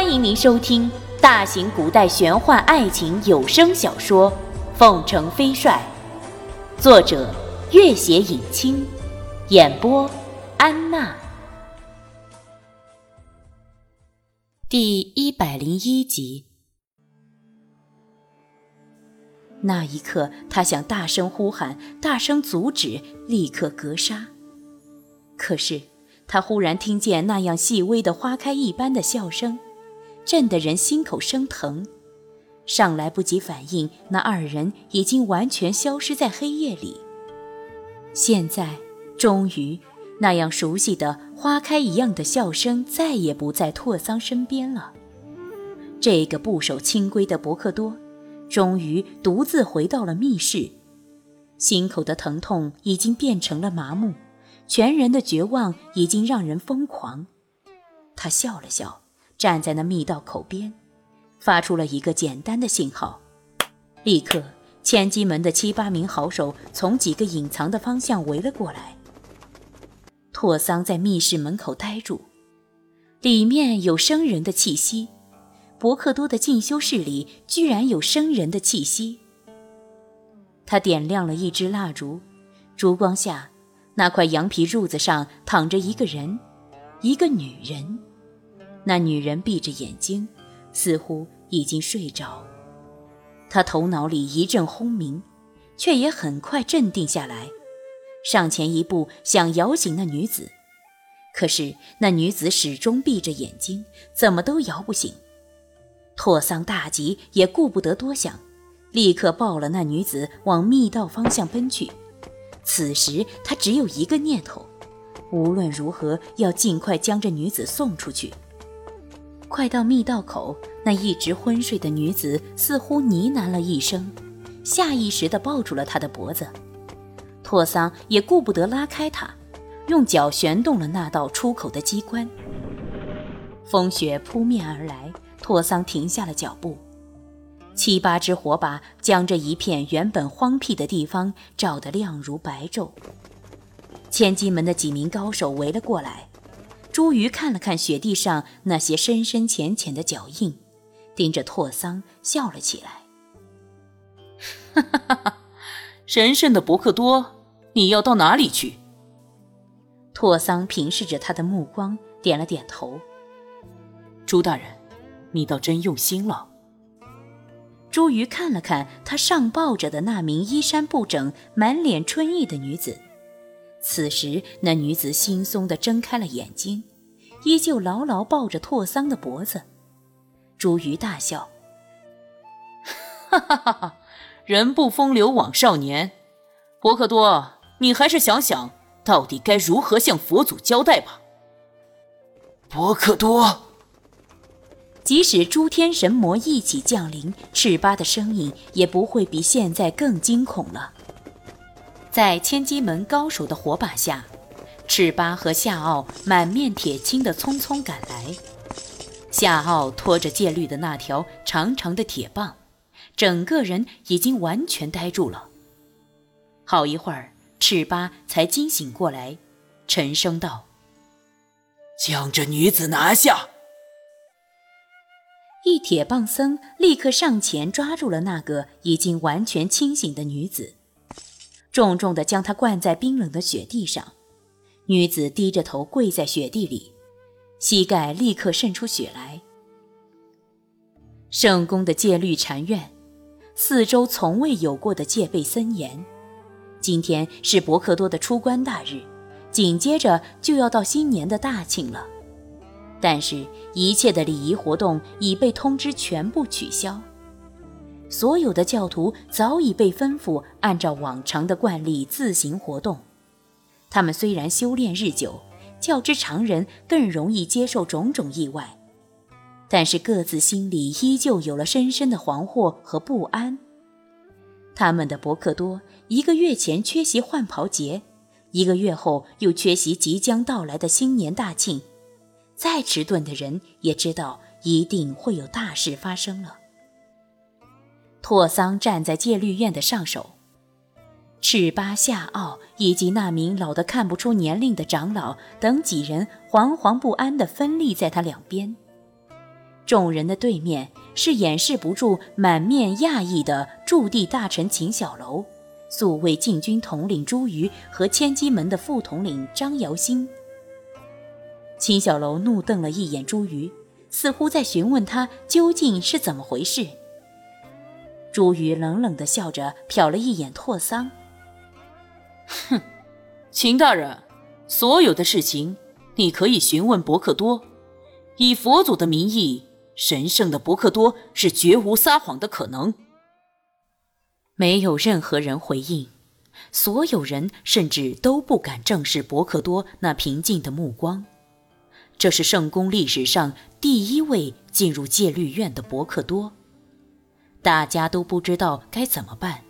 欢迎您收听大型古代玄幻爱情有声小说《凤城飞帅》，作者：月写影清，演播：安娜。第一百零一集。那一刻，他想大声呼喊，大声阻止，立刻格杀。可是，他忽然听见那样细微的花开一般的笑声。震得人心口生疼，尚来不及反应，那二人已经完全消失在黑夜里。现在，终于，那样熟悉的花开一样的笑声再也不在拓桑身边了。这个不守清规的伯克多，终于独自回到了密室，心口的疼痛已经变成了麻木，全人的绝望已经让人疯狂。他笑了笑。站在那密道口边，发出了一个简单的信号，立刻千机门的七八名好手从几个隐藏的方向围了过来。拓桑在密室门口呆住，里面有生人的气息，伯克多的进修室里居然有生人的气息。他点亮了一支蜡烛，烛光下，那块羊皮褥子上躺着一个人，一个女人。那女人闭着眼睛，似乎已经睡着。他头脑里一阵轰鸣，却也很快镇定下来，上前一步想摇醒那女子。可是那女子始终闭着眼睛，怎么都摇不醒。拓桑大急，也顾不得多想，立刻抱了那女子往密道方向奔去。此时他只有一个念头：无论如何要尽快将这女子送出去。快到密道口，那一直昏睡的女子似乎呢喃了一声，下意识地抱住了他的脖子。拓桑也顾不得拉开他，用脚旋动了那道出口的机关。风雪扑面而来，拓桑停下了脚步。七八支火把将这一片原本荒僻的地方照得亮如白昼。千机门的几名高手围了过来。朱鱼看了看雪地上那些深深浅浅的脚印，盯着拓桑笑了起来。哈哈哈哈！神圣的伯克多，你要到哪里去？拓桑平视着他的目光，点了点头。朱大人，你倒真用心了。朱鱼看了看他上抱着的那名衣衫不整、满脸春意的女子。此时，那女子惺忪地睁开了眼睛，依旧牢牢抱着拓桑的脖子。朱鱼大笑：“哈哈哈哈！人不风流枉少年，伯克多，你还是想想到底该如何向佛祖交代吧。”伯克多，即使诸天神魔一起降临，赤巴的声音也不会比现在更惊恐了。在千机门高手的火把下，赤巴和夏奥满面铁青的匆匆赶来。夏奥拖着戒律的那条长长的铁棒，整个人已经完全呆住了。好一会儿，赤巴才惊醒过来，沉声道：“将这女子拿下！”一铁棒僧立刻上前抓住了那个已经完全清醒的女子。重重地将她灌在冰冷的雪地上，女子低着头跪在雪地里，膝盖立刻渗出血来。圣宫的戒律禅院，四周从未有过的戒备森严。今天是伯克多的出关大日，紧接着就要到新年的大庆了，但是，一切的礼仪活动已被通知全部取消。所有的教徒早已被吩咐按照往常的惯例自行活动。他们虽然修炼日久，较之常人更容易接受种种意外，但是各自心里依旧有了深深的惶惑和不安。他们的伯克多一个月前缺席换袍节，一个月后又缺席即将到来的新年大庆，再迟钝的人也知道一定会有大事发生了。拓桑站在戒律院的上首，赤巴、夏奥以及那名老得看不出年龄的长老等几人惶惶不安地分立在他两边。众人的对面是掩饰不住满面讶异的驻地大臣秦小楼，宿卫禁军统领朱瑜和千机门的副统领张瑶星。秦小楼怒瞪了一眼朱瑜，似乎在询问他究竟是怎么回事。朱瑜冷冷的笑着，瞟了一眼拓桑，哼，秦大人，所有的事情你可以询问伯克多，以佛祖的名义。神圣的伯克多是绝无撒谎的可能。没有任何人回应，所有人甚至都不敢正视伯克多那平静的目光。这是圣宫历史上第一位进入戒律院的伯克多。大家都不知道该怎么办，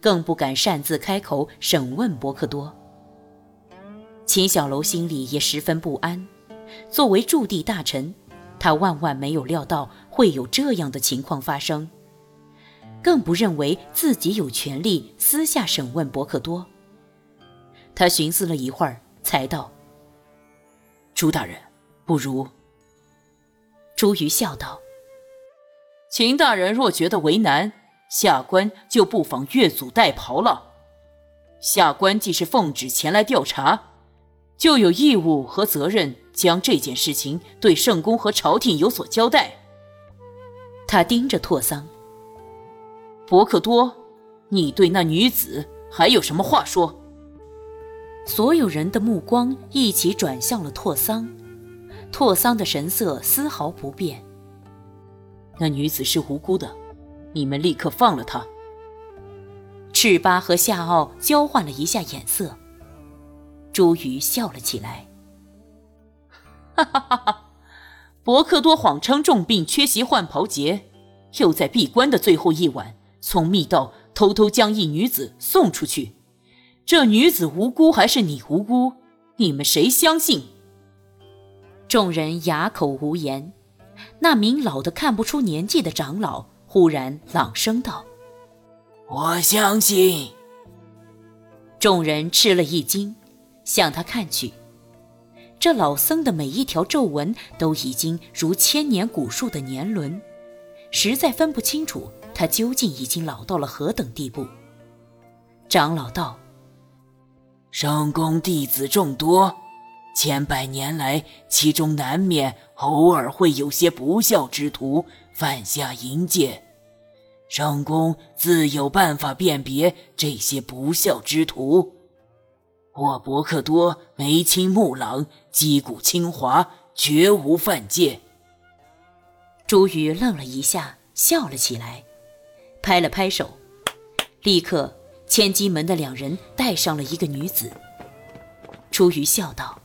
更不敢擅自开口审问伯克多。秦小楼心里也十分不安，作为驻地大臣。他万万没有料到会有这样的情况发生，更不认为自己有权利私下审问伯克多。他寻思了一会儿，才道：“朱大人，不如……”朱瑜笑道：“秦大人若觉得为难，下官就不妨越俎代庖了。下官既是奉旨前来调查，就有义务和责任。”将这件事情对圣公和朝廷有所交代。他盯着拓桑，伯克多，你对那女子还有什么话说？所有人的目光一起转向了拓桑，拓桑的神色丝毫不变。那女子是无辜的，你们立刻放了她。赤巴和夏奥交换了一下眼色，朱宇笑了起来。哈哈哈！哈，伯克多谎称重病缺席换袍节，又在闭关的最后一晚从密道偷偷将一女子送出去。这女子无辜还是你无辜？你们谁相信？众人哑口无言。那名老的看不出年纪的长老忽然朗声道：“我相信。”众人吃了一惊，向他看去。这老僧的每一条皱纹都已经如千年古树的年轮，实在分不清楚他究竟已经老到了何等地步。长老道：“圣宫弟子众多，千百年来，其中难免偶尔会有些不孝之徒犯下淫戒，圣公自有办法辨别这些不孝之徒。”我伯克多眉清目朗，肌骨清华，绝无犯戒。朱宇愣了一下，笑了起来，拍了拍手，立刻千机门的两人带上了一个女子。朱宇笑道：“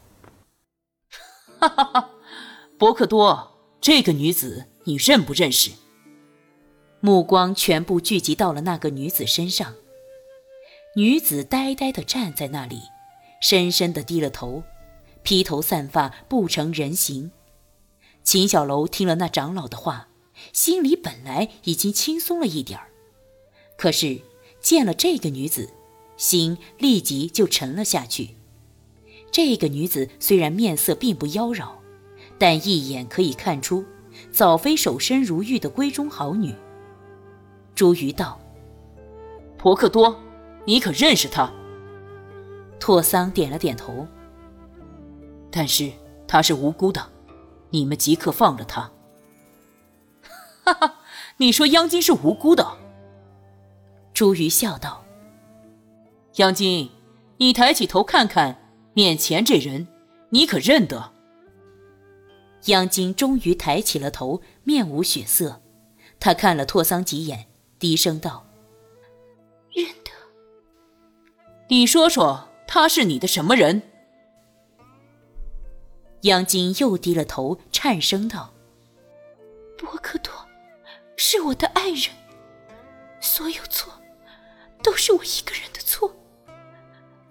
哈哈哈，伯克多，这个女子你认不认识？”目光全部聚集到了那个女子身上。女子呆呆地站在那里。深深地低了头，披头散发，不成人形。秦小楼听了那长老的话，心里本来已经轻松了一点儿，可是见了这个女子，心立即就沉了下去。这个女子虽然面色并不妖娆，但一眼可以看出，早非守身如玉的闺中好女。朱瑜道：“婆克多，你可认识她？”拓桑点了点头，但是他是无辜的，你们即刻放了他。哈哈，你说央金是无辜的？朱瑜笑道：“央金，你抬起头看看面前这人，你可认得？”央金终于抬起了头，面无血色，他看了拓桑几眼，低声道：“认得。”你说说。他是你的什么人？央金又低了头，颤声道：“博克托，是我的爱人，所有错都是我一个人的错，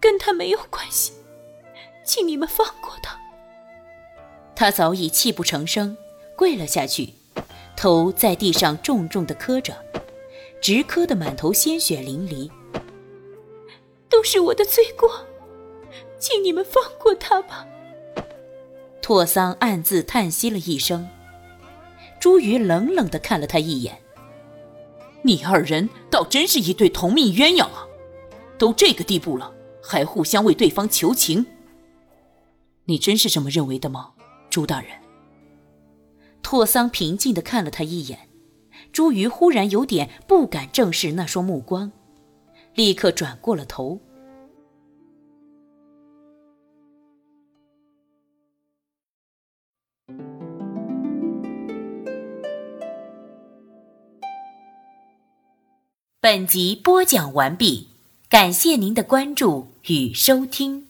跟他没有关系，请你们放过他。”他早已泣不成声，跪了下去，头在地上重重的磕着，直磕得满头鲜血淋漓。都是我的罪过。请你们放过他吧。拓桑暗自叹息了一声，朱鱼冷冷地看了他一眼：“你二人倒真是一对同命鸳鸯啊！都这个地步了，还互相为对方求情。你真是这么认为的吗，朱大人？”拓桑平静地看了他一眼，朱瑜忽然有点不敢正视那双目光，立刻转过了头。本集播讲完毕，感谢您的关注与收听。